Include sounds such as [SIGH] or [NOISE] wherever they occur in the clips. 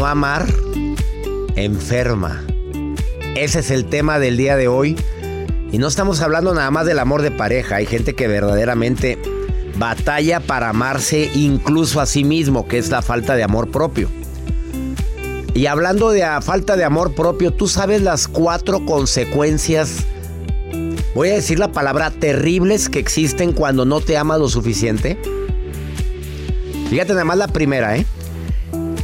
No amar enferma. Ese es el tema del día de hoy. Y no estamos hablando nada más del amor de pareja. Hay gente que verdaderamente batalla para amarse incluso a sí mismo, que es la falta de amor propio. Y hablando de falta de amor propio, tú sabes las cuatro consecuencias, voy a decir la palabra terribles que existen cuando no te amas lo suficiente. Fíjate nada más la primera, ¿eh?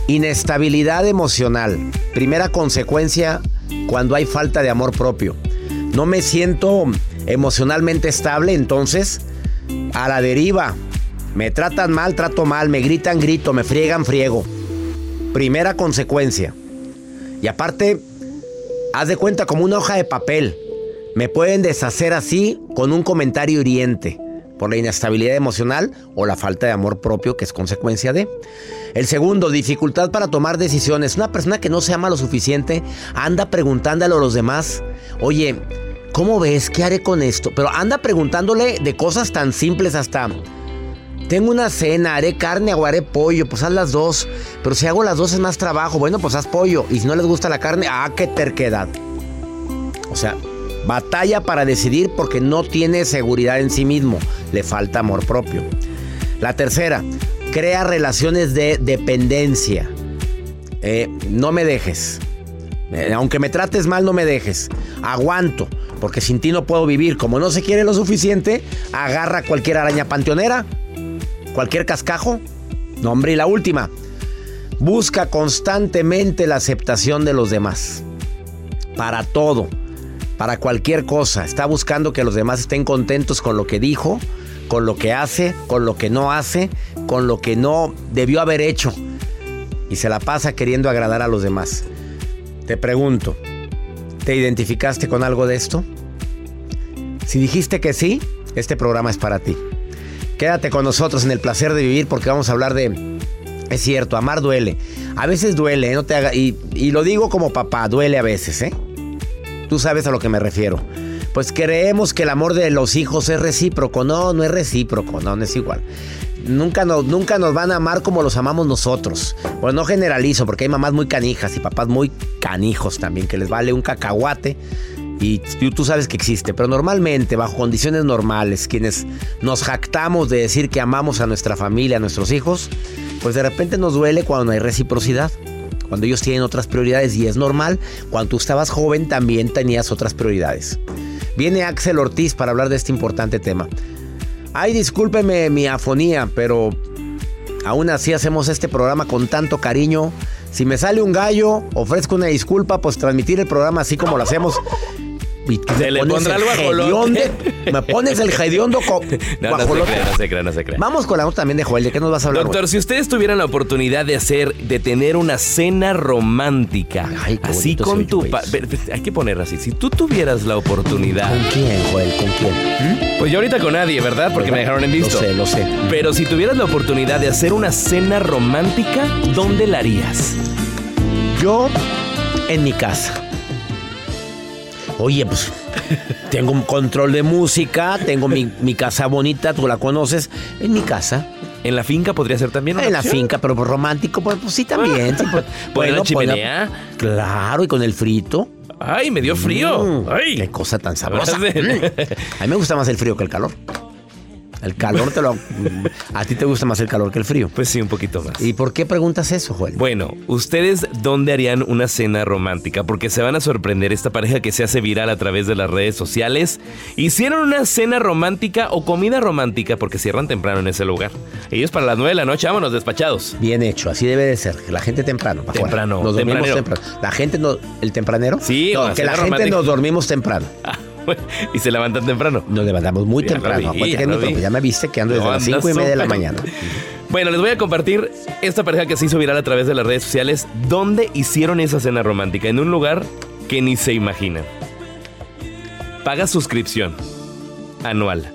Inestabilidad emocional. Primera consecuencia cuando hay falta de amor propio. No me siento emocionalmente estable, entonces a la deriva. Me tratan mal, trato mal, me gritan, grito, me friegan, friego. Primera consecuencia. Y aparte, haz de cuenta como una hoja de papel. Me pueden deshacer así con un comentario hiriente por la inestabilidad emocional o la falta de amor propio que es consecuencia de. El segundo, dificultad para tomar decisiones. Una persona que no se ama lo suficiente anda preguntándole a los demás, oye, ¿cómo ves? ¿Qué haré con esto? Pero anda preguntándole de cosas tan simples hasta... Tengo una cena, haré carne o haré pollo, pues haz las dos. Pero si hago las dos es más trabajo, bueno, pues haz pollo. Y si no les gusta la carne, ah, qué terquedad. O sea, batalla para decidir porque no tiene seguridad en sí mismo, le falta amor propio. La tercera, crea relaciones de dependencia. Eh, no me dejes. Eh, aunque me trates mal, no me dejes. Aguanto, porque sin ti no puedo vivir. Como no se quiere lo suficiente, agarra cualquier araña panteonera, cualquier cascajo. No, hombre, y la última, busca constantemente la aceptación de los demás. Para todo, para cualquier cosa. Está buscando que los demás estén contentos con lo que dijo, con lo que hace, con lo que no hace, con lo que no debió haber hecho. Y se la pasa queriendo agradar a los demás. Te pregunto, ¿te identificaste con algo de esto? Si dijiste que sí, este programa es para ti. Quédate con nosotros en el placer de vivir porque vamos a hablar de... Es cierto, amar duele. A veces duele, ¿eh? no te y lo digo como papá, duele a veces, ¿eh? Tú sabes a lo que me refiero. Pues creemos que el amor de los hijos es recíproco. No, no es recíproco, no, no es igual. Nunca nos, nunca nos van a amar como los amamos nosotros. Pues no generalizo, porque hay mamás muy canijas y papás muy canijos también, que les vale un cacahuate. Y tú sabes que existe, pero normalmente, bajo condiciones normales, quienes nos jactamos de decir que amamos a nuestra familia, a nuestros hijos, pues de repente nos duele cuando no hay reciprocidad cuando ellos tienen otras prioridades y es normal, cuando tú estabas joven también tenías otras prioridades. Viene Axel Ortiz para hablar de este importante tema. Ay, discúlpeme mi afonía, pero aún así hacemos este programa con tanto cariño. Si me sale un gallo, ofrezco una disculpa, pues transmitir el programa así como lo hacemos. Y Se le pondrá guajolote. hediondo- [LAUGHS] Me pones el hediondo co- [LAUGHS] No, no se crea, no se crea, no se crea. Vamos con la nota también de Joel. ¿De qué nos vas a hablar? Doctor, si ustedes tuvieran la oportunidad de hacer, de tener una cena romántica, Ay, qué así con tu hay que ponerlo así, si tú tuvieras la oportunidad, ¿Con quién, Joel? ¿Con quién? ¿Mm? pues yo ahorita con nadie, ¿verdad? Porque me dejaron en visto. Lo sé, lo sé. Pero si tuvieras la oportunidad de hacer una cena romántica, ¿dónde la harías? Yo en mi casa. Oye, pues tengo un control de música, tengo mi, mi casa bonita, tú la conoces, en mi casa. En la finca podría ser también una En la finca, pero pues romántico, pues, pues sí también. sí, pues, [LAUGHS] la pues, chimenea. claro, y con el frito. Ay, me dio frío. Mm, Ay. Qué cosa tan [LAUGHS] sabrosa. Mm. A mí me gusta más el frío que el calor. El calor te lo... [LAUGHS] A ti te gusta más el calor que el frío. Pues sí, un poquito más. ¿Y por qué preguntas eso, Joel? Bueno, ¿ustedes dónde harían una cena romántica? Porque se van a sorprender esta pareja que se hace viral a través de las redes sociales. Hicieron una cena romántica o comida romántica porque cierran temprano en ese lugar. Ellos para las 9 de la noche, vámonos despachados. Bien hecho, así debe de ser. que La gente temprano. Temprano, Nos dormimos temprano. La gente no. ¿El tempranero? Sí, No, que la gente nos dormimos temprano. Y se levantan temprano. Nos levantamos muy Ya temprano. vi, ya ya me viste que ando desde No, las andas cinco y media de la mañana. Bueno, les voy a compartir esta pareja que se hizo viral a través de las redes sociales. ¿Dónde hicieron esa cena romántica? En un lugar que ni se imaginan. Paga suscripción anual.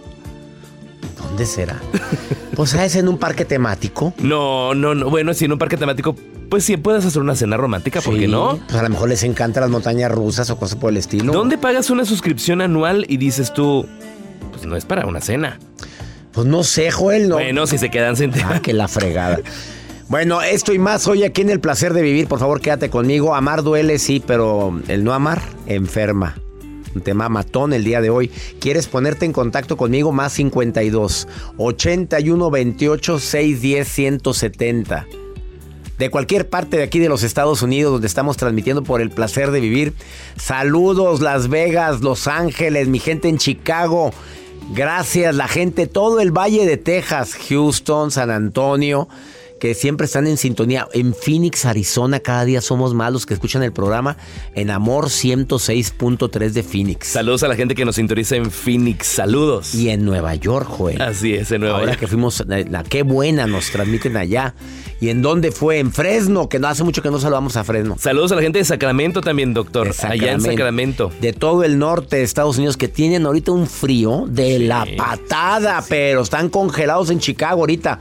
¿Dónde será? Pues es en un parque temático. No, no, no. Bueno, si en un parque temático, pues sí puedes hacer una cena romántica, ¿por qué Sí, no? Pues a lo mejor les encantan las montañas rusas o cosas por el estilo. ¿Dónde pagas una suscripción anual y dices tú, pues no es para una cena? Pues no sé, Joel, no. Bueno, si se quedan sentados. Ah, [LAUGHS] que la fregada. Bueno, esto y más hoy aquí en el placer de vivir. Por favor, quédate conmigo. Amar duele, sí, pero el no amar enferma. Un tema matón el día de hoy. ¿Quieres ponerte en contacto conmigo? Más 52 81 28 610 170. De cualquier parte de aquí de los Estados Unidos, donde estamos transmitiendo por el placer de vivir. Saludos, Las Vegas, Los Ángeles, mi gente en Chicago. Gracias, la gente, todo el Valle de Texas, Houston, San Antonio, que siempre están en sintonía. En Phoenix, Arizona, cada día somos más los que escuchan el programa en Amor 106.3 de Phoenix. Saludos a la gente que nos sintoniza en Phoenix. Saludos. Y en Nueva York, Joel. Así es, en Nueva Ahora York. que fuimos, la, la- qué buena nos transmiten allá. ¿Y en dónde fue? En Fresno, que no hace mucho que no saludamos a Fresno. Saludos a la gente de Sacramento también, doctor. Allá en Sacramento. De todo el norte de Estados Unidos que tienen ahorita un frío de la patada, pero están congelados en Chicago ahorita.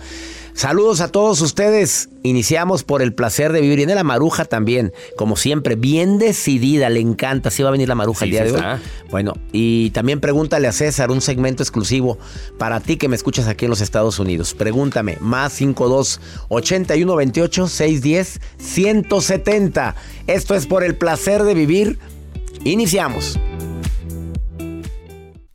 Saludos a todos ustedes. Iniciamos por el placer de vivir. Viene la maruja también, como siempre, bien decidida, le encanta. Sí va a venir la maruja Sí, el día de hoy. Bueno, y también pregúntale a César un segmento exclusivo para ti que me escuchas aquí en los Estados Unidos. Pregúntame, más 52 81 28 610 170. Esto es por el placer de vivir. Iniciamos.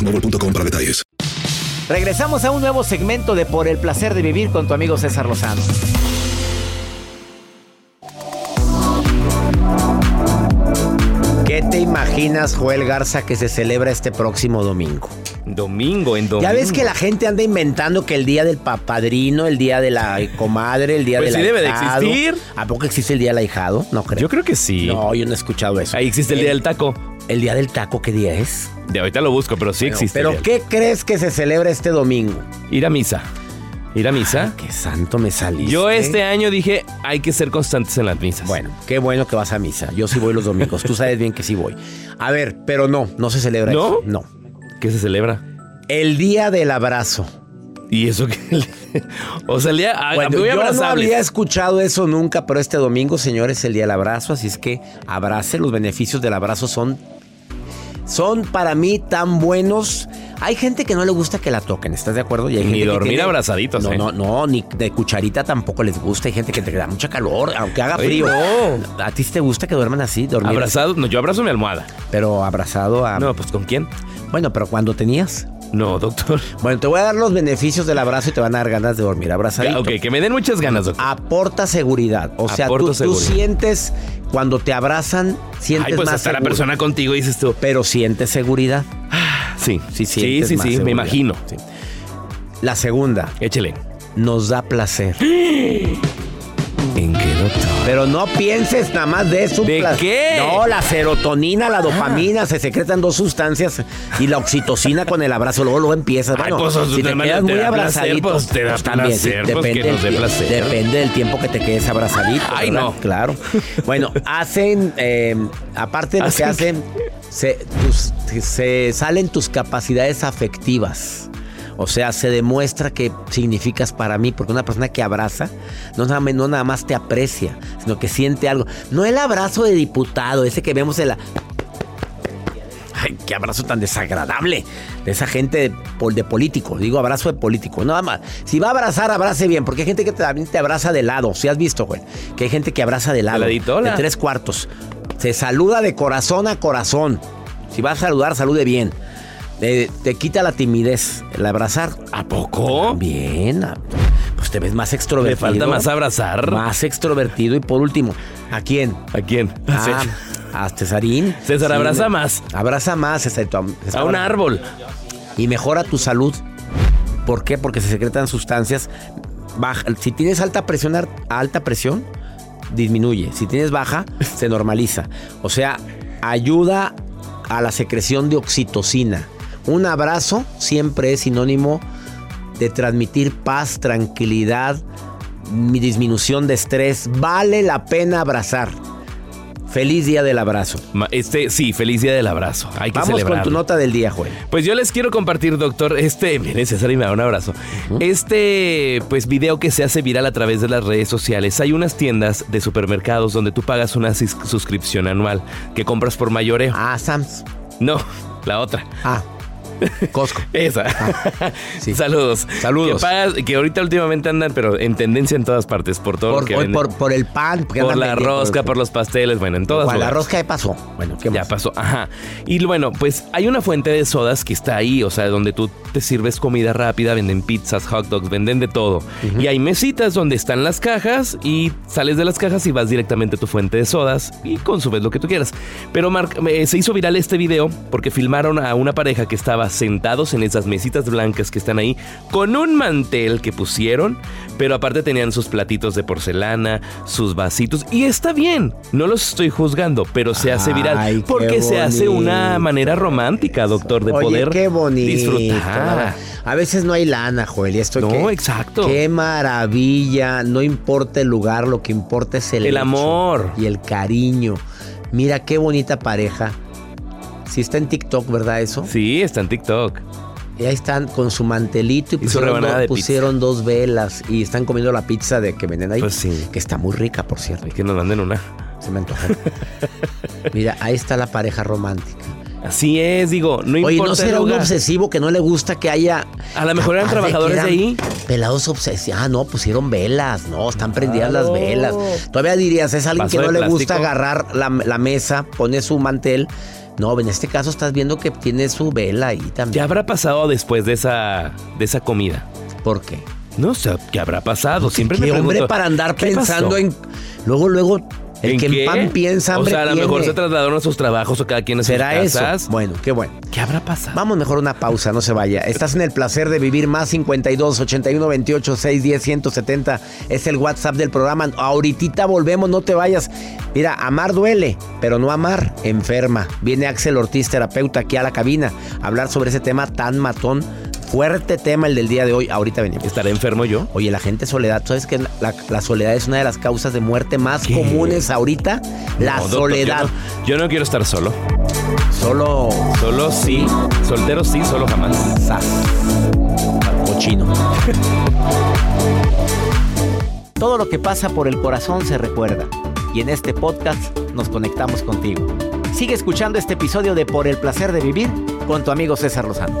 boostmobile.com para detalles. Regresamos a un nuevo segmento de Por el placer de vivir con tu amigo César Lozano. ¿Qué te imaginas, Joel Garza, que se celebra este próximo domingo? Domingo, en domingo. Ya ves que la gente anda inventando que el día del papadrino, el día de la comadre, el día Pues del sí debe de existir. ¿A poco existe el día del ahijado? No creo. Yo creo que sí. No, yo no he escuchado eso. Ahí existe el día del taco. ¿El día del taco qué día es? De ahorita lo busco, pero sí existe. Pero ¿qué crees que se celebra este domingo? Ir a misa. ¿Ir a misa? Qué santo me saliste. Yo este año dije, hay que ser constantes en las misas. Bueno, qué bueno que vas a misa. Yo sí voy los domingos. Tú sabes bien que sí voy. A ver, pero no, no se celebra ¿No? eso. No. ¿Qué se celebra? El día del abrazo. ¿Y eso qué? [LAUGHS] o sea, el día... Bueno, yo no había escuchado eso nunca, pero este domingo, señores, es el día del abrazo, así es que abrace. Los beneficios del abrazo son, son para mí tan buenos. Hay gente que no le gusta que la toquen, ¿estás de acuerdo? Y hay Ni gente que dormir abrazaditos, No, ¿eh? no, no, ni de cucharita tampoco les gusta. Hay gente que te da mucha calor, aunque haga frío. no. ¿A ti te gusta que duerman así, dormir? Abrazado, no, yo abrazo mi almohada. Pero abrazado a... No, pues ¿con quién? Bueno, pero cuando tenías... No, doctor. Bueno, te voy a dar los beneficios del abrazo y te van a dar ganas de dormir abrazadito. Ok, que me den muchas ganas, doctor. Aporta seguridad. O sea, tú, sientes, cuando te abrazan, sientes Ay, pues más está la seguro. persona contigo, dices tú. Pero sientes seguridad. Sí, Sí, sí, sí, más sí, me imagino. Sí. La segunda, Échele. nos da placer. [GASPS] Pero no pienses nada más de eso. ¿De qué? No, la serotonina, la dopamina, se secretan dos sustancias y la oxitocina con el abrazo, luego luego empiezas. Ay, Bueno, pues, si te quedas muy abrazadito, pues, te da también, sí, pues, que depende, nos dé del- placer. depende del tiempo que te quedes abrazadito. Ay, ¿verdad? no. Claro. Bueno, [LAUGHS] hacen, eh, aparte de lo que ¿Hacen hacen, se, tus- se salen tus capacidades afectivas. O sea, se demuestra que significas para mí, porque una persona que abraza no nada, más- no nada más te aprecia, sino que siente algo. No el abrazo de diputado, ese que vemos en la... Ay, qué abrazo tan desagradable de esa gente de, pol- de político. Digo abrazo de político. Nada más. Si va a abrazar, abrace bien. Porque hay gente que también te abraza de lado. Si has visto, güey. Que hay gente que abraza de lado. de tres cuartos. Se saluda de corazón a corazón. Si va a saludar, salude bien. Eh, te quita la timidez. El abrazar. ¿A poco? Bien. Pues te ves más ¿Le extrovertido. falta más abrazar? Más extrovertido. Y por último, ¿a quién? ¿A quién? Ah, a Cesarín. César, abraza me- más. Abraza más, César. A un árbol. Y mejora tu salud. ¿Por qué? Porque se secretan sustancias. Baja. Si tienes alta presión, alta presión, disminuye. Si tienes baja, se normaliza. O sea, ayuda a la secreción de oxitocina. Un abrazo siempre es sinónimo de transmitir paz, tranquilidad, mi disminución de estrés. Vale la pena abrazar. Feliz día del abrazo. Este, sí, feliz día del abrazo. Hay que Vamos con tu nota del día, Joel. Pues yo les quiero compartir, doctor, este, [LAUGHS] viene César y me da un abrazo. Este, pues video que se hace viral a través de las redes sociales. Hay unas tiendas de supermercados donde tú pagas una suscripción anual que compras por mayoreo. Ah, Sams. No, la otra. Ah, Costco. [LAUGHS] Esa. sí. Saludos. Saludos. Que, pagas- que ahorita últimamente andan, pero en tendencia en todas partes, por todo Por, lo que por, venden. por- por el pan. Por la rosca, por los pasteles, bueno, en todas Bueno, La rosca ya pasó. Bueno, ¿qué Ya más? pasó, ajá. Y bueno, pues hay una fuente de sodas que está ahí, o sea, donde tú te sirves comida rápida, venden pizzas, hot dogs, venden de todo. Y hay mesitas donde están las cajas y sales de las cajas y vas directamente a tu fuente de sodas y consumes lo que tú quieras. Pero Marc, eh, se hizo viral este video porque filmaron a una pareja que estaba sentados en esas mesitas blancas que están ahí con un mantel que pusieron, pero aparte tenían sus platitos de porcelana, sus vasitos y está bien, no los estoy juzgando, pero se hace viral Ay, porque se hace una manera romántica, doctor, de Oye, poder qué bonito. disfrutar. A veces no hay lana, Joel. Y esto No, qué- exacto. Qué maravilla. No importa el lugar, lo que importa es el, El hecho amor. Y el cariño. Mira qué bonita pareja. Si está en TikTok, ¿verdad eso? Sí, está en TikTok. Y ahí están con su mantelito y pusieron, rebanada do- de pusieron dos velas y están comiendo la pizza de que venden ahí. Pues sí. Que está muy rica, por cierto. Que nos manden una. Se me antojó. [LAUGHS] Mira, ahí está la pareja romántica. Así es, digo, no Oye, importa ¿no el será un obsesivo que no le gusta que haya... A lo mejor eran trabajadores de eran ahí. Pelados obsesivos. Ah, no, pusieron velas. No, están prendidas las velas. Todavía dirías, es alguien que no le gusta agarrar la, la mesa, pone su mantel. No, en este caso estás viendo que tiene su vela ahí ¿Qué también. habrá pasado después de esa, de esa comida? ¿Por qué? No sé, ¿qué habrá pasado? Siempre ¿Qué me hombre pregunto, para andar ¿qué pensando pasó? en... Luego, luego, el ¿En que qué? en pan piensa, O hambre sea, a lo tiene. mejor se trasladaron a sus trabajos o cada quien a sus ¿Será eso? casas. Bueno, qué bueno. ¿Qué habrá pasado? Vamos mejor a una pausa, no se vaya. Estás en el placer de vivir más 52 81 28 610 170. Es el WhatsApp del programa. Ahorita volvemos, no te vayas. Mira, amar duele, pero no amar enferma. Viene Axel Ortiz, terapeuta, aquí a la cabina a hablar sobre ese tema tan matón. Fuerte tema el del día de hoy. Ahorita venimos. ¿Estaré enfermo yo? Oye, la gente soledad, ¿sabes que la, la soledad es una de las causas de muerte más comunes ahorita? La No, doctor, soledad. Yo no, yo no quiero estar solo. Solo Solo sí. Soltero sí, solo jamás. sas. Cochino. Todo lo que pasa por el corazón se recuerda. Y en este podcast nos conectamos contigo. Sigue escuchando este episodio de Por el placer de vivir con tu amigo César Lozano.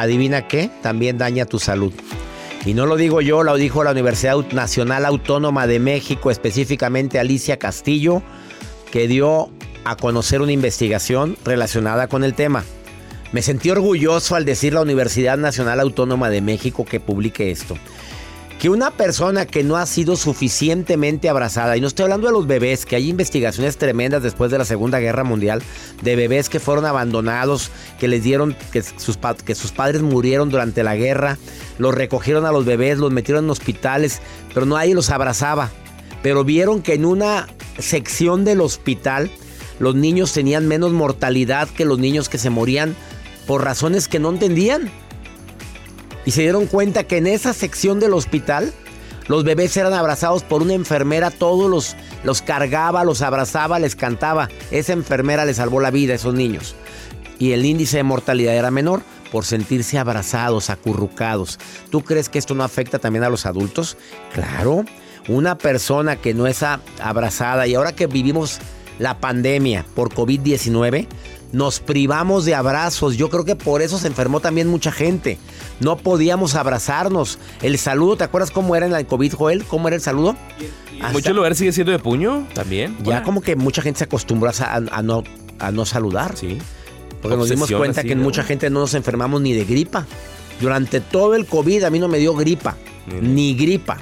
adivina qué, también daña tu salud. Y no lo digo yo, lo dijo la Universidad Nacional Autónoma de México, específicamente Alicia Castillo, que dio a conocer una investigación relacionada con el tema. Me sentí orgulloso al decir la Universidad Nacional Autónoma de México que publique esto. Que una persona que no ha sido suficientemente abrazada, y no estoy hablando de los bebés, que hay investigaciones tremendas después de la Segunda Guerra Mundial, de bebés que fueron abandonados, que les dieron, que sus, que sus padres murieron durante la guerra, los recogieron a los bebés, los metieron en hospitales, pero nadie los abrazaba. Pero vieron que en una sección del hospital, los niños tenían menos mortalidad que los niños que se morían por razones que no entendían. Y se dieron cuenta que en esa sección del hospital los bebés eran abrazados por una enfermera, todos los, los cargaba, los abrazaba, les cantaba. Esa enfermera les salvó la vida a esos niños. Y el índice de mortalidad era menor por sentirse abrazados, acurrucados. ¿Tú crees que esto no afecta también a los adultos? Claro, una persona que no es abrazada y ahora que vivimos la pandemia por COVID-19, nos privamos de abrazos. Yo creo que por eso se enfermó también mucha gente. No podíamos abrazarnos. El saludo, ¿te acuerdas cómo era en la COVID, Joel? ¿Cómo era el saludo? En muchos lugares sigue siendo de puño también. ya como que mucha gente se acostumbró a, a no, a no saludar. Sí. Porque nos dimos cuenta así, que ¿no? mucha gente no nos enfermamos ni de gripa. Durante todo el COVID a mí no me dio gripa. Ni gripa.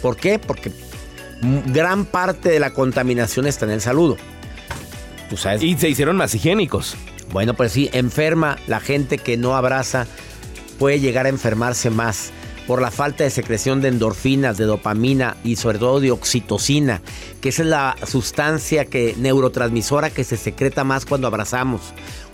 ¿Por qué? Porque gran parte de la contaminación está en el saludo. Tú sabes. Y se hicieron más higiénicos. Bueno, pues sí, enferma la gente que no abraza puede llegar a enfermarse más por la falta de secreción de endorfinas, de dopamina y sobre todo de oxitocina, que esa es la sustancia que neurotransmisora que se secreta más cuando abrazamos,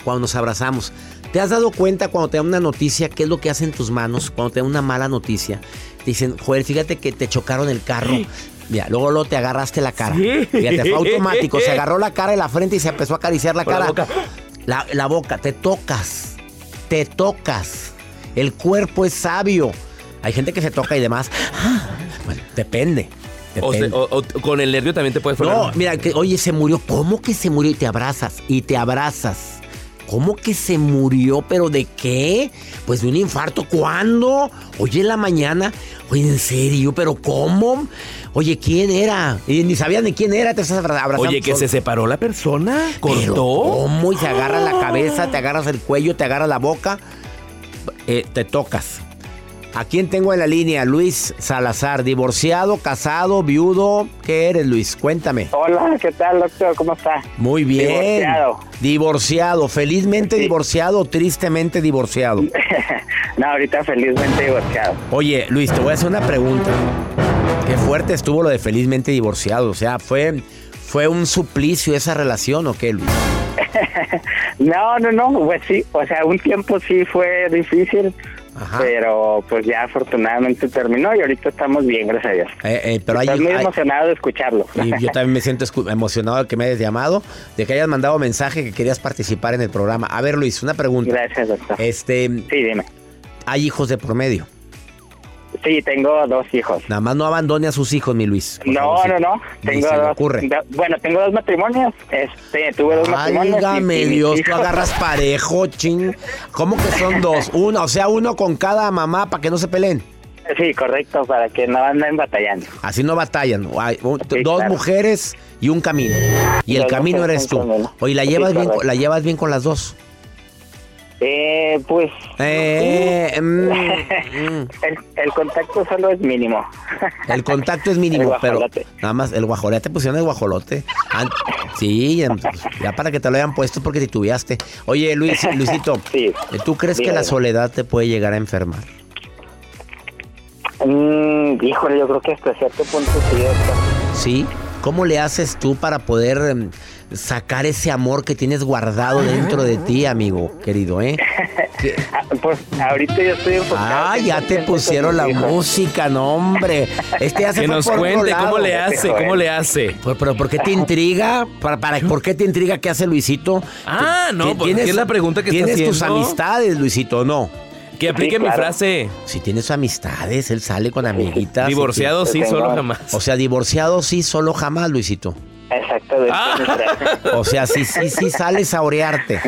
cuando nos abrazamos. ¿Te has dado cuenta cuando te dan una noticia qué es lo que hacen tus manos cuando te dan una mala noticia? Te dicen, "Joder, fíjate que te chocaron el carro." [GASPS] Mira, luego, luego te agarraste la cara. Sí. Fíjate, fue automático. Se agarró la cara y la frente y se empezó a acariciar la Con la cara. boca. La, la boca, te tocas. Te tocas. El cuerpo es sabio. Hay gente que se toca y demás. Ah, Bueno, depende. O, se- o- o con el nervio también te puede no, mira, que, oye, se murió. ¿Cómo que se murió? Y te abrazas. Y te abrazas. ¿Cómo que se murió? ¿Pero de qué? Pues de un infarto. ¿Cuándo? Oye, en la mañana. Oye, ¿en serio? ¿Pero cómo? Oye, ¿quién era? Y ni sabían de quién era. Te estás abra- abrazando. Oye, que solo. se separó la persona. Pero, Cortó. ¿Cómo? Y se agarra la cabeza, te agarras el cuello, te agarras la boca, eh, te tocas. ¿A quién tengo en la línea? Luis Salazar, divorciado, casado, viudo. ¿Qué eres, Luis? Cuéntame. Hola, ¿qué tal, doctor? ¿Cómo está? Muy bien. Divorciado. Divorciado. Felizmente Sí. divorciado o tristemente divorciado. [LAUGHS] no, ahorita felizmente divorciado. Oye, Luis, te voy a hacer una pregunta. Qué fuerte estuvo lo de felizmente divorciado. O sea, fue, fue un suplicio esa relación o qué, Luis? [LAUGHS] No, no, no, pues sí, o sea, un tiempo sí fue difícil, Ajá. pero pues ya afortunadamente terminó y ahorita estamos bien, gracias a Dios. Eh, eh, pero hay, Estoy muy hay- emocionado de escucharlo. Y yo también me siento emocionado de que me hayas llamado, de que hayas mandado mensaje que querías participar en el programa. A ver, Luis, una pregunta. Gracias, doctor. Este, Sí, dime. hay hijos de promedio. Sí, tengo dos hijos. Nada más no abandone a sus hijos, mi Luis. No, favorcito. no, no. Ni Tengo dos. ocurre. do- bueno, tengo dos matrimonios. Este, tuve dos matrimonios. Válgame y mis Dios, tú agarras parejo, ching. ¿Cómo que son dos? [LAUGHS] Uno, o sea, uno con cada mamá para que no se peleen. Sí, correcto, para que no anden batallando. Así no batallan. Hay un- Sí, dos claro. mujeres y un camino. Y el camino eres tú. Oye, ¿la Sí, llevas, bien. ¿la llevas bien con las dos? Eh, pues Eh, mm, mm. [LAUGHS] el, el contacto solo es mínimo. [LAUGHS] El contacto es mínimo, El pero nada más el guajolote, te pusieron el guajolote. Sí, ya, ya para que te lo hayan puesto porque titubeaste. Oye, Luis, [LAUGHS] Luisito, Sí. ¿tú crees que la soledad te puede llegar a enfermar? Mm, híjole, yo creo que hasta cierto punto sí. ¿Sí? ¿Cómo le haces tú para poder em, sacar ese amor que tienes guardado dentro de ti, amigo querido, eh? [LAUGHS] Que- Ah, pues ahorita yo estoy enfocado. Ah, ya te 100% pusieron la hijos. música, no, hombre. Este ya se Que fue nos cuente lado. cómo le hace, cómo le hace. Pero, pero ¿por qué te intriga? ¿Para, para, ¿Por qué te intriga qué hace Luisito? Ah, no, ti- pues, es la pregunta que está Tienes tus amistades, Luisito, ¿o ¿no? Que aplique mi claro. frase. Si tienes amistades, él sale con amiguitas. Divorciado sí, Pues, solo jamás. O sea, divorciado sí, solo jamás, Luisito. Exactamente. Ah. O sea, sí, sí, sí sales a orearte.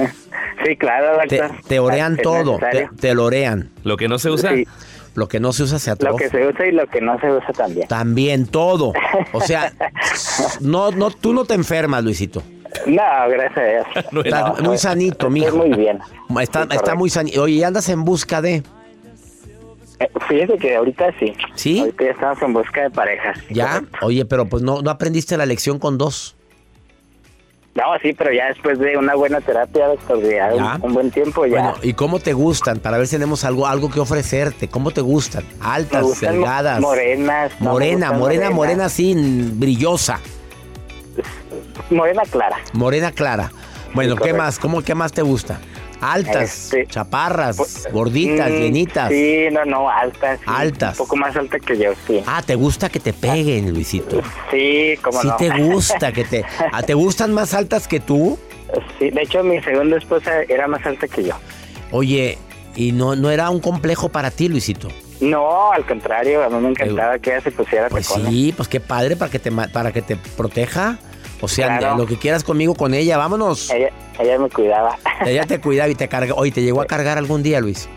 Sí, claro, Te, doctor. te orean Es todo, te, te lo orean. Lo que no se usa. Sí, Lo que no se usa se lo atrofia. que se usa y lo que no se usa también. También todo. O sea, [LAUGHS] no, no, tú no te enfermas, Luisito. No, gracias a Dios. [LAUGHS] No muy sanito, Estoy mijo. muy bien. Está, Sí, está muy sanito. Oye, ¿y andas en busca de. Eh, Fíjese que ahorita sí. ¿Sí? Ahorita ya estamos en busca de parejas. ¿Ya? Oye, pero pues no, no aprendiste la lección con dos. No, sí, pero ya después de una buena terapia, doctor, ya, Ya. Un, un buen tiempo ya. Bueno, ¿y cómo te gustan? Para ver si tenemos algo, algo que ofrecerte. ¿Cómo te gustan? Altas, gustan delgadas. morenas. no, morena, morena, morenas. morena, sí, brillosa. Morena clara. Morena clara. Bueno, ¿qué correcto. más? ¿Cómo qué más te gusta? Altas, Este, chaparras, Pues, gorditas, mm, llenitas. Sí, no, no, altas. sí, Altas. Un poco más alta que yo, sí. Ah, ¿te gusta que te peguen, Luisito? Sí, como Sí no. te gusta que te... [LAUGHS] ah, ¿Te gustan más altas que tú? sí, de hecho, mi segunda esposa era más alta que yo. Oye, ¿y no, no era un complejo para ti, Luisito? No, al contrario, a mí me encantaba que ella se pusiera Pues tacones. sí, pues qué padre para que te, para que te proteja. O sea, Claro. lo que quieras conmigo con ella, vámonos. Ella, ella me cuidaba. [LAUGHS] Ella te cuidaba y te carga. Oye, ¿te llegó a cargar algún día, Luis?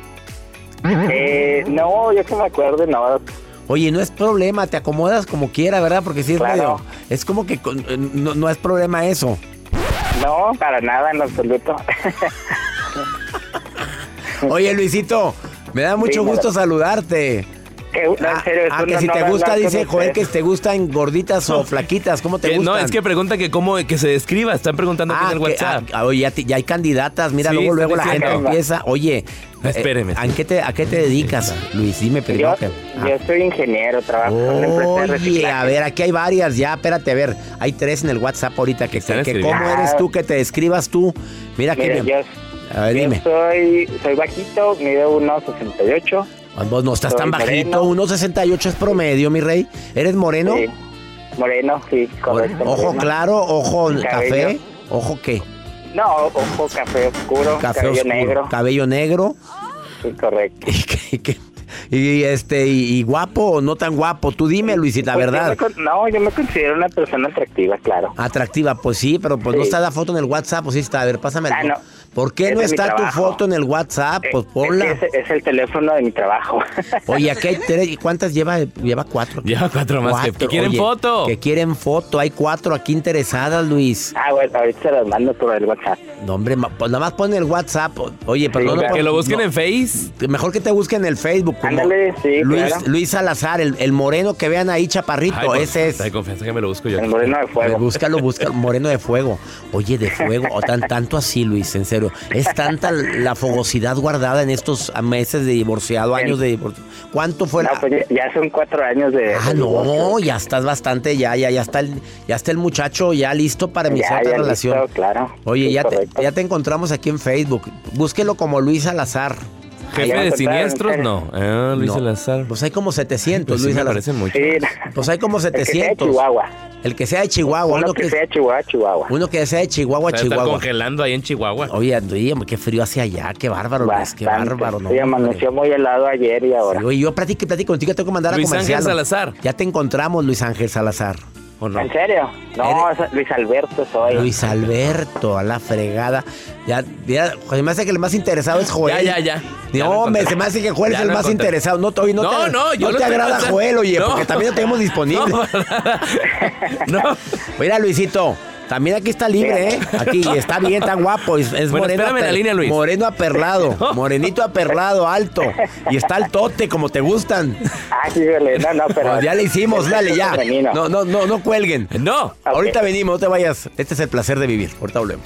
eh, no, yo que me acuerdo, no. Oye, no es problema, te acomodas como quiera, ¿verdad? Porque sí es Claro. medio... Es como que eh, no, no es problema eso. No, para nada, en absoluto. [LAUGHS] Oye, Luisito, me da mucho gusto saludarte. Que, no, Ah, en serio, es ah, si te gusta, dice Joel, que te gustan gorditas o flaquitas. ¿Cómo te Que- gustan? no, es que pregunta que cómo que se describa. Están preguntando aquí Ah, en el que- WhatsApp. ah, oye, ya, te- ya hay candidatas. Mira, Sí, luego, luego la gente empieza. Oye, eh, Espéreme. ¿a, qué te, ¿a qué te dedicas, Luis? Dime Yo, primero. que- ah. yo soy ingeniero, trabajo en una empresa de Oye, reciclaje. a ver, aquí hay varias. Ya, espérate, a ver. Hay tres en el WhatsApp ahorita. Que, Están que. ¿Cómo eres tú? Que te describas tú. Mira, Mira, que me- yo, A ver, yo dime. soy, soy bajito, mido 1.68. Vos no estás soy tan bajito. moreno. 1.68 es promedio, mi rey. ¿Eres moreno? Sí. Moreno, sí, correcto. Ojo moreno. claro, ojo café. ¿Ojo qué? No, ojo café oscuro, Café cabello oscuro. negro. Cabello negro. Sí, correcto. [LAUGHS] ¿Y, qué- qué- y, este, y, y guapo o no tan guapo? Tú dime, Luisita, la Pues yo verdad. me con- no, yo me considero una persona atractiva, claro. Atractiva, pues sí, pero pues no está la foto en el WhatsApp, pues sí está. A ver, pásame el Ah, no. ¿Por qué Ese no está tu foto en el WhatsApp? Pues Eh, ponla. Es, es el teléfono de mi trabajo. [LAUGHS] Oye, aquí hay tres. ¿y ¿Cuántas lleva? Lleva cuatro. Lleva cuatro más. que- Cuatro. que quieren Oye, foto. Que quieren foto. Hay cuatro aquí interesadas, Luis. ah, bueno, ahorita se las mando por el WhatsApp. No, hombre, pues nada más pon el WhatsApp. Oye, pero no, claro. pon- que lo busquen no. en Face. Mejor que te busquen en el Facebook. Ándale, sí, Luis, claro. Luis Salazar, el, el moreno que vean ahí, chaparrito. Ay, pues, ese es. Hay confianza que me lo busco yo. El moreno de fuego. búscalo, búscalo, moreno de fuego. Oye, de fuego, o tan, tanto así, Luis, en serio. Es tanta la fogosidad guardada en estos meses de divorciado, años de divorcio. ¿Cuánto fue No, la- pues ya, son cuatro años de. Ah, de no, ya estás bastante, ya, ya, ya está el, ya está el muchacho ya listo para iniciar ya relación. listo, claro. Oye, Sí, ya, te, ya te encontramos aquí en Facebook. Búsquelo como Luis Salazar. Jefe de siniestros, ¿en no. Ah, Luis No, Salazar. Pues hay como 700, Pues sí, Luis me Salazar. parecen mucho. Sí, Pues hay como el que sea de 700. Chihuahua. El que sea de Chihuahua, Uno uno que que, sea de Chihuahua, Chihuahua. uno que sea de Chihuahua, Chihuahua. congelando ahí en Chihuahua. Oye, oye, qué frío hace allá, qué bárbaro, Luis, qué bárbaro, ¿no? Sí, amaneció muy helado ayer y ahora. Sí, Oye, yo platico, platico contigo, tengo que mandar Luis a comercial. Ángel Salazar. Ya te encontramos, Luis Ángel Salazar. ¿O no? ¿En serio? No, Luis Alberto soy. Luis Alberto, a la fregada. Ya, ya, se me hace que el más interesado es Joel. Ya, ya, ya. Ya No, encontré. se me hace que Joel Ya es el más encontré. interesado. No, no, No, te, no, yo no te agrada pensando. Joel, oye, No. porque también lo tenemos disponible. No, [LAUGHS] no. Mira, Luisito, También aquí está libre, ¿eh? Aquí está bien, está guapo. Es, es Bueno, moreno. espérame en la aper- línea, Luis. Moreno aperlado. [LAUGHS] Morenito aperlado, alto. Y está el tote, como te gustan. Ah, híjole, no, no, pero... Pues [LAUGHS] ya le hicimos, dale, ya. No, no, no, no cuelguen. No. Ahorita venimos, no te vayas. Este es el placer de vivir. Ahorita volvemos.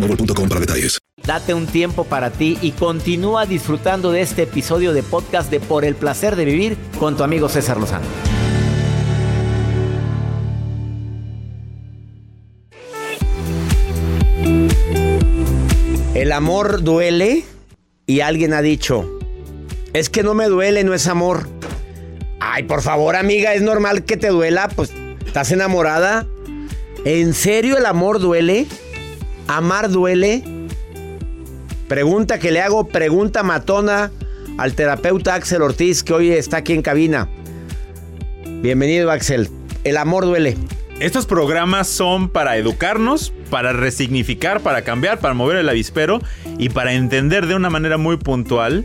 boostmobile.com para detalles. Date un tiempo para ti y continúa disfrutando de este episodio de podcast de Por el placer de vivir con tu amigo César Lozano. El amor duele y alguien ha dicho, es que no me duele, no es amor. Ay, por favor, amiga, es normal que te duela, pues estás enamorada. ¿En serio el amor duele? ¿Amar duele? Pregunta que le hago, pregunta matona al terapeuta Axel Ortiz, que hoy está aquí en cabina. Bienvenido, Axel. El amor duele. Estos programas son para educarnos, para resignificar, para cambiar, para mover el avispero y para entender de una manera muy puntual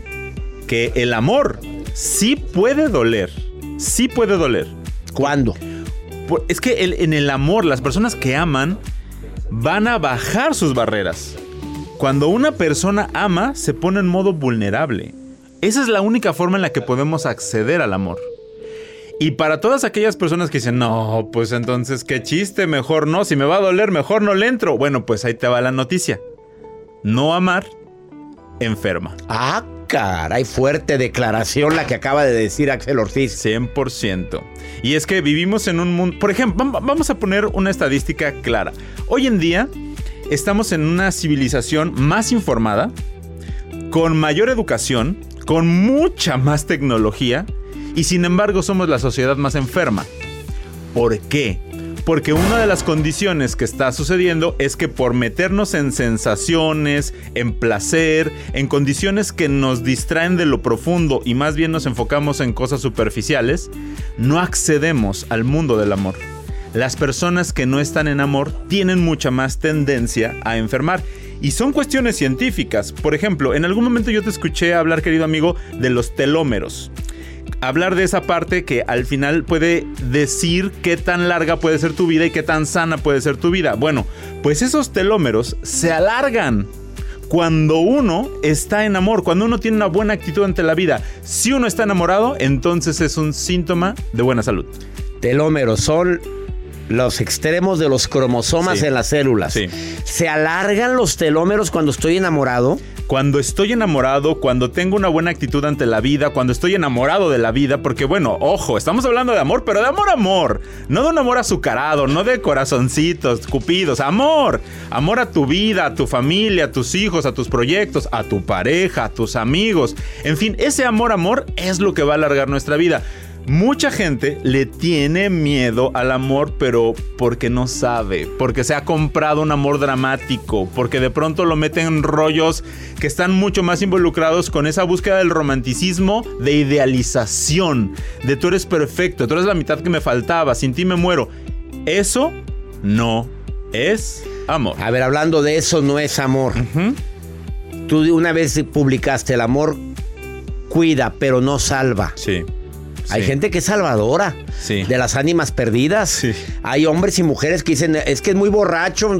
que el amor sí puede doler. Sí puede doler. ¿Cuándo? Es que el- en el amor, las personas que aman van a bajar sus barreras. Cuando una persona ama, se pone en modo vulnerable. Esa es la única forma en la que podemos acceder al amor. Y para todas aquellas personas que dicen, no, pues entonces qué chiste, mejor no, si me va a doler, mejor no le entro. Bueno, pues ahí te va la noticia. No amar enferma. Ah, caray, fuerte declaración la que acaba de decir Axel Ortiz. 100%. Y es que vivimos en un mundo... Por ejemplo, vam- vamos a poner una estadística clara. Hoy en día estamos en una civilización más informada, con mayor educación, con mucha más tecnología, y sin embargo somos la sociedad más enferma. ¿Por qué? Porque una de las condiciones que está sucediendo es que por meternos en sensaciones, en placer, en condiciones que nos distraen de lo profundo y más bien nos enfocamos en cosas superficiales, no accedemos al mundo del amor. Las personas que no están en amor tienen mucha más tendencia a enfermar. Y son cuestiones científicas. Por ejemplo, en algún momento yo te escuché hablar, querido amigo, de los telómeros hablar de esa parte que al final puede decir qué tan larga puede ser tu vida y qué tan sana puede ser tu vida. Bueno, pues esos telómeros se alargan cuando uno está en amor, cuando uno tiene una buena actitud ante la vida. Si uno está enamorado, entonces es un síntoma de buena salud. Telómeros son los extremos de los cromosomas Sí. en las células. Sí. ¿Se alargan los telómeros cuando estoy enamorado? Cuando estoy enamorado, cuando tengo una buena actitud ante la vida, cuando estoy enamorado de la vida, porque bueno, ojo, estamos hablando de amor, pero de amor, amor. No de un amor azucarado, no de corazoncitos, cupidos, amor. Amor a tu vida, a tu familia, a tus hijos, a tus proyectos, a tu pareja, a tus amigos. En fin, ese amor, amor es lo que va a alargar nuestra vida. Mucha gente le tiene miedo al amor, pero porque no sabe, porque se ha comprado un amor dramático, porque de pronto lo meten en rollos que están mucho más involucrados con esa búsqueda del romanticismo, de idealización, de tú eres perfecto, tú eres la mitad que me faltaba, sin ti me muero. Eso no es amor. A ver, hablando de eso, no es amor. Tú una vez publicaste el amor cuida, pero no salva. Sí. Hay Sí. gente que es salvadora Sí. de las ánimas perdidas. Sí. Hay hombres y mujeres que dicen, es que es muy borracho.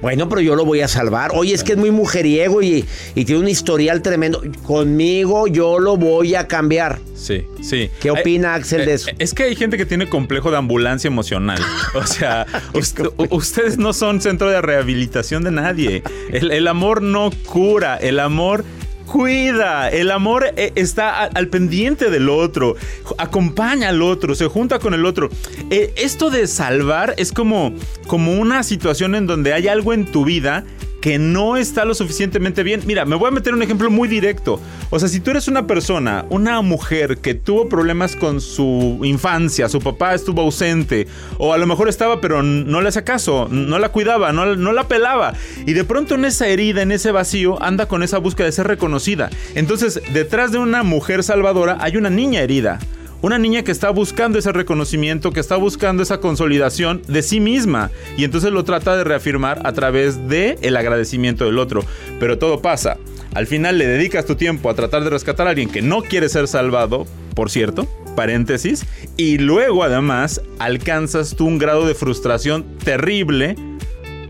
Bueno, pero yo lo voy a salvar. Oye, es que es muy mujeriego y, y tiene un historial tremendo. Conmigo yo lo voy a cambiar. Sí, sí. ¿Qué opina Ay, Axel de eso? eh, Es que hay gente que tiene complejo de ambulancia emocional. O sea, [LAUGHS] ust- ustedes no son centro de rehabilitación de nadie. El, el amor no cura, el amor cuida, el amor eh, está al pendiente del otro, acompaña al otro, se junta con el otro. Eh, esto de salvar es como, como una situación en donde hay algo en tu vida que no está lo suficientemente bien. Mira, me voy a meter un ejemplo muy directo. O sea, si tú eres una persona, una mujer que tuvo problemas con su infancia, su papá estuvo ausente, o a lo mejor estaba, pero no le hacía caso, no la cuidaba, no, no la pelaba, y de pronto en esa herida, en ese vacío, anda con esa búsqueda de ser reconocida. Entonces, detrás de una mujer salvadora hay una niña herida. Una niña que está buscando ese reconocimiento, que está buscando esa consolidación de sí misma. Y entonces lo trata de reafirmar a través de el agradecimiento del otro. Pero todo pasa. Al final le dedicas tu tiempo a tratar de rescatar a alguien que no quiere ser salvado, por cierto, paréntesis. Y luego además alcanzas tú un grado de frustración terrible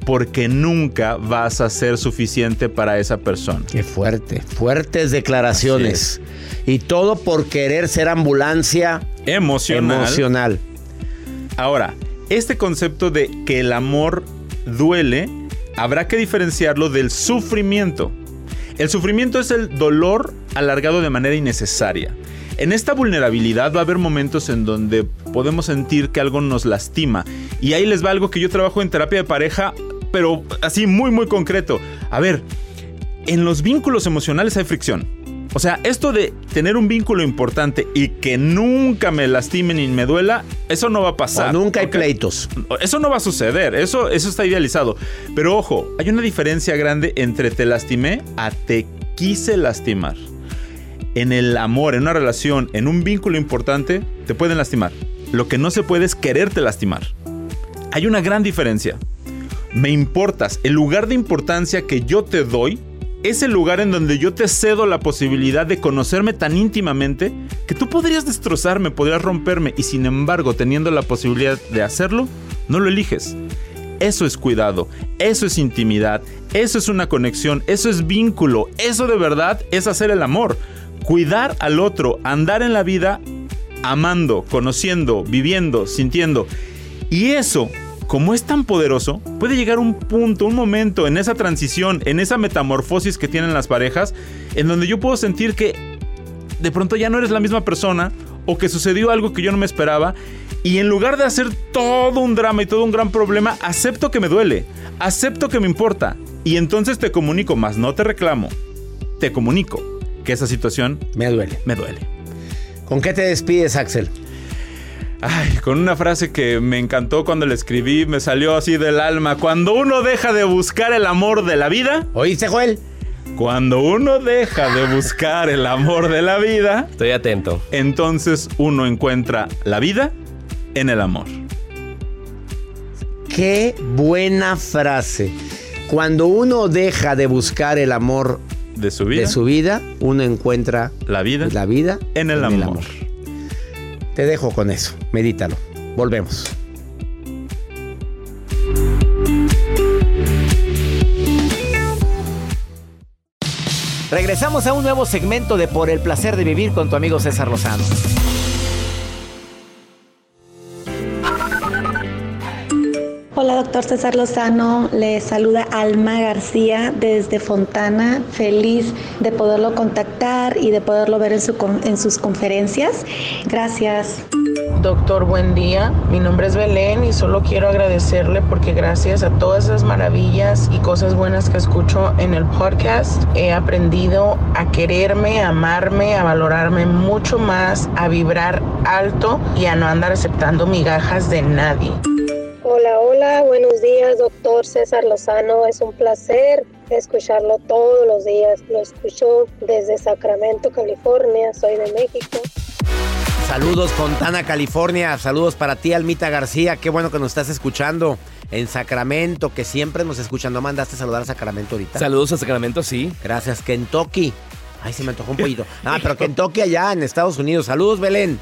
porque nunca vas a ser suficiente para esa persona. Qué fuerte, fuertes declaraciones. Y todo por querer ser ambulancia Emocional. emocional. Ahora, este concepto de que el amor duele, habrá que diferenciarlo del sufrimiento. El sufrimiento es el dolor alargado de manera innecesaria. En esta vulnerabilidad va a haber momentos en donde podemos sentir que algo nos lastima. Y ahí les va algo que yo trabajo en terapia de pareja, pero así muy, muy concreto. A ver, en los vínculos emocionales hay fricción. O sea, esto de tener un vínculo importante y que nunca me lastime ni me duela, eso no va a pasar. O nunca hay pleitos. Eso no va a suceder, eso, eso está idealizado. Pero ojo, hay una diferencia grande entre te lastimé a te quise lastimar. En el amor, en una relación, en un vínculo importante, te pueden lastimar. Lo que no se puede es quererte lastimar. Hay una gran diferencia. Me importas. El lugar de importancia que yo te doy es el lugar en donde yo te cedo la posibilidad de conocerme tan íntimamente que tú podrías destrozarme, podrías romperme y sin embargo teniendo la posibilidad de hacerlo, no lo eliges. Eso es cuidado, eso es intimidad, eso es una conexión, eso es vínculo, eso de verdad es hacer el amor. Cuidar al otro, andar en la vida amando, conociendo, viviendo, sintiendo. Y eso, como es tan poderoso, puede llegar un punto, un momento en esa transición, en esa metamorfosis que tienen las parejas, en donde yo puedo sentir que de pronto ya no eres la misma persona o que sucedió algo que yo no me esperaba. Y en lugar de hacer todo un drama y todo un gran problema, acepto que me duele, acepto que me importa. Y entonces te comunico, más no te reclamo, te comunico que esa situación Me duele. me duele. ¿Con qué te despides, Axel? Ay, con una frase que me encantó cuando la escribí, me salió así del alma. Cuando uno deja de buscar el amor de la vida, ¿Oíste, Joel? cuando uno deja de buscar el amor de la vida, Estoy atento. entonces uno encuentra la vida en el amor. Qué buena frase. Cuando uno deja de buscar el amor De su vida, de su vida, uno encuentra la vida la vida en el amor. Te dejo con eso. Medítalo. Volvemos. Regresamos a un nuevo segmento de Por el placer de vivir con tu amigo César Lozano. Hola, doctor César Lozano. Le saluda Alma García desde Fontana. Feliz de poderlo contactar y de poderlo ver en, su en sus conferencias. Gracias. Doctor, buen día. Mi nombre es Belén y solo quiero agradecerle porque gracias a todas esas maravillas y cosas buenas que escucho en el podcast, he aprendido a quererme, a amarme, a valorarme mucho más, a vibrar alto y a no andar aceptando migajas de nadie. Hola, hola, buenos días, doctor César Lozano. Es un placer escucharlo todos los días. Lo escucho desde Sacramento, California. Soy de México. Saludos, Fontana, California. Saludos para ti, Almita García. Qué bueno que nos estás escuchando en Sacramento, que siempre nos escuchan. ¿No mandaste a saludar a Sacramento ahorita? Saludos a Sacramento, sí. Gracias, Kentucky. Ay, se me antojó un pollito. Ah, pero Kentucky allá en Estados Unidos. Saludos, Belén.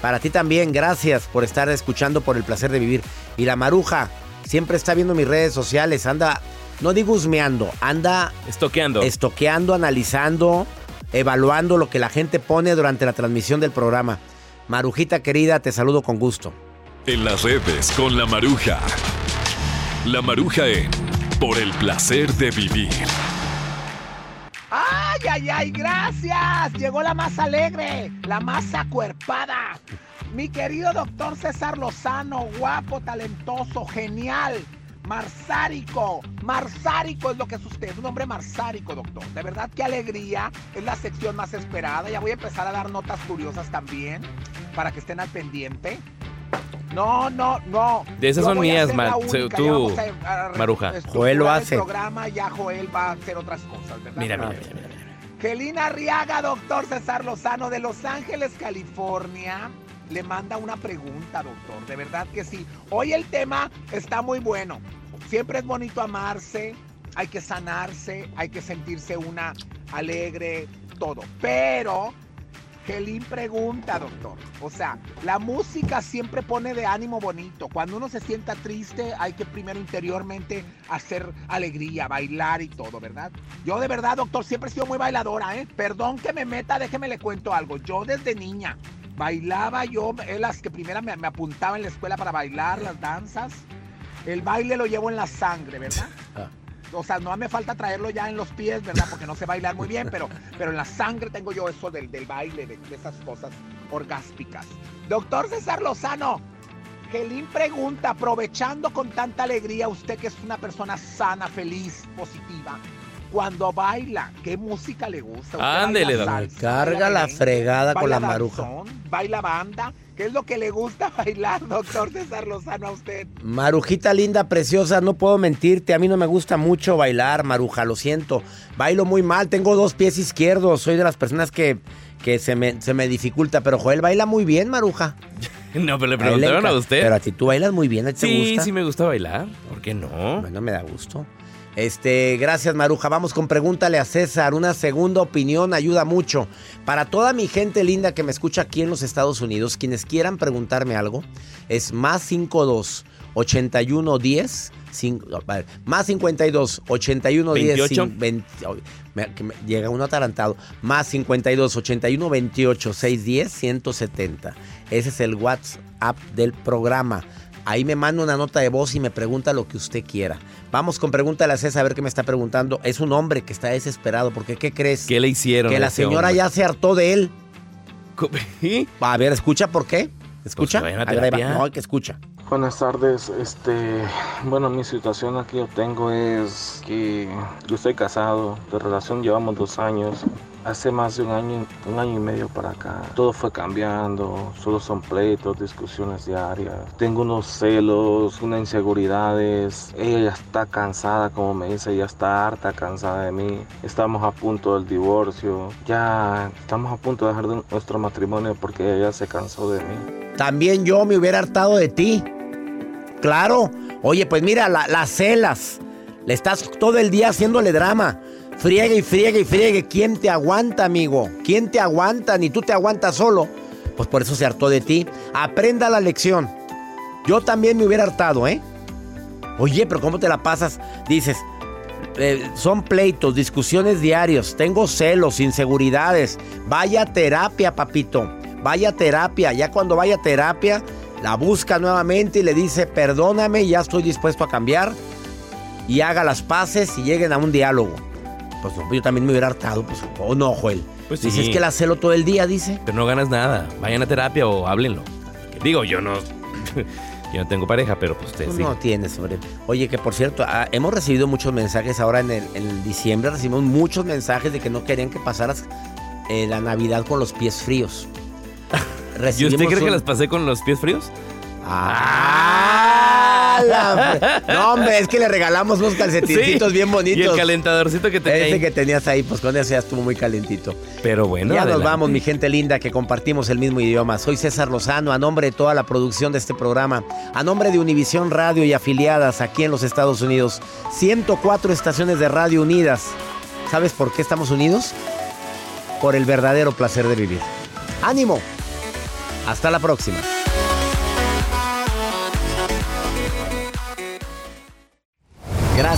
Para ti también, gracias por estar escuchando por el placer de vivir. Y la maruja siempre está viendo mis redes sociales, anda no digo husmeando, anda Estoqueando. estoqueando, analizando, evaluando lo que la gente pone durante la transmisión del programa. Marujita querida, te saludo con gusto. En las redes con la maruja. La maruja en Por el placer de vivir. ¡Ay, ay, ay! ¡Gracias! Llegó la más alegre, la más acuerpada. Mi querido doctor César Lozano, guapo, talentoso, genial. Marsárico, Marsárico es lo que es usted, un hombre marsárico, doctor. De verdad, qué alegría, es la sección más esperada. Ya voy a empezar a dar notas curiosas también, para que estén al pendiente. No, no, no. De esas Yo son mías, única, tú, a- a- Maruja. Joel lo el hace. programa, ya Joel va a hacer otras cosas, ¿verdad? Mira, mira, mira, mira. Gelina Arriaga, doctor César Lozano de Los Ángeles, California, le manda una pregunta, doctor. De verdad que sí. Hoy el tema está muy bueno. Siempre es bonito amarse, hay que sanarse, hay que sentirse una alegre, todo. Pero Gelín pregunta, doctor. O sea, la música siempre pone de ánimo bonito. Cuando uno se sienta triste, hay que primero interiormente hacer alegría, bailar y todo, ¿verdad? Yo de verdad, doctor, siempre he sido muy bailadora, ¿eh? Perdón que me meta, déjeme le cuento algo. Yo desde niña bailaba, yo, es las que primero me, me apuntaba en la escuela para bailar las danzas. El baile lo llevo en la sangre, ¿verdad? O sea, no me falta traerlo ya en los pies, ¿verdad? Porque no sé bailar muy bien, pero, pero en la sangre tengo yo eso del, del baile, de, esas cosas orgáspicas. Doctor César Lozano, Gelín pregunta, aprovechando con tanta alegría, usted que es una persona sana, feliz, positiva, cuando baila, ¿qué música le gusta? ¿Usted Ándele, baila doctor. salsa, Carga baila la merengue, fregada con la maruja. danzón, ¿Baila banda? ¿Qué es lo que le gusta [LAUGHS] bailar, doctor César Lozano, a usted? Marujita linda, preciosa, no puedo mentirte, a mí no me gusta mucho bailar, Maruja, lo siento. Bailo muy mal, tengo dos pies izquierdos, soy de las personas que, que se, me, se me dificulta, pero Joel baila muy bien, Maruja. [LAUGHS] No, pero le preguntaron a usted. Pero a ti tú bailas muy bien, ¿a ti te sí, gusta? sí me gusta bailar. ¿Por qué no? Bueno, me da gusto. Este, gracias Maruja. Vamos con pregúntale a César. Una segunda opinión ayuda mucho. Para toda mi gente linda que me escucha aquí en los Estados Unidos, quienes quieran preguntarme algo, es más 52 81 10 cin- no, vale, más 52 81 10 28. cin- 20 ay, me- me- llega uno atarantado más 52 81 28 610 170 ese es el WhatsApp del programa Ahí me manda una nota de voz y me pregunta lo que usted quiera. Vamos con pregúntale a César a ver qué me está preguntando. Es un hombre que está desesperado porque ¿qué crees? ¿Qué le hicieron? que la ese señora hombre? ya se hartó de él. [LAUGHS] ¿Sí? A ver, escucha por qué. Escucha. Pues que vayan a ver, ahí va. No, que escucha. Buenas tardes, este, bueno, mi situación aquí yo tengo es que yo estoy casado, de relación llevamos dos años, hace más de un año, un año y medio para acá, todo fue cambiando, solo son pleitos, discusiones diarias, tengo unos celos, unas inseguridades, ella ya está cansada, como me dice, ya está harta, cansada de mí, estamos a punto del divorcio, ya estamos a punto de dejar de- nuestro matrimonio porque ella se cansó de mí. También yo me hubiera hartado de ti. Claro. Oye, pues mira, la- las celas. Le estás todo el día haciéndole drama. Friegue y friegue y friegue. ¿Quién te aguanta, amigo? ¿Quién te aguanta? Ni tú te aguantas solo. Pues por eso se hartó de ti. Aprenda la lección. Yo también me hubiera hartado, ¿eh? Oye, pero ¿cómo te la pasas? Dices, eh, son pleitos, discusiones diarios, tengo celos, inseguridades. Vaya terapia, papito. Vaya terapia. Ya cuando vaya terapia, la busca nuevamente y le dice, perdóname, ya estoy dispuesto a cambiar. Y haga las paces y lleguen a un diálogo. Pues no, yo también me hubiera hartado, pues, o no, Joel. Pues Dices sí. que la celo todo el día, dice. Pero no ganas nada. Vayan a terapia o háblenlo. Digo, yo no. [LAUGHS] yo no tengo pareja, pero pues ustedes sí. no tienes, hombre. Oye, que por cierto, ah, hemos recibido muchos mensajes ahora en el, en diciembre. Recibimos muchos mensajes de que no querían que pasaras eh, la Navidad con los pies fríos. [LAUGHS] ¿Y usted cree que las pasé con los pies fríos? ¡Ah! No, hombre, es que le regalamos unos calcetincitos Sí. bien bonitos. Y el calentadorcito que tenía Ese ahí. que tenías ahí, pues con eso ya estuvo muy calentito. Pero bueno, ya nos vamos, mi gente linda, que compartimos el mismo idioma. Soy César Lozano, a nombre de toda la producción de este programa, a nombre de Univisión Radio y afiliadas aquí en los Estados Unidos. 104 estaciones de radio unidas. ¿Sabes por qué estamos unidos? Por el verdadero placer de vivir. ¡Ánimo! Hasta la próxima.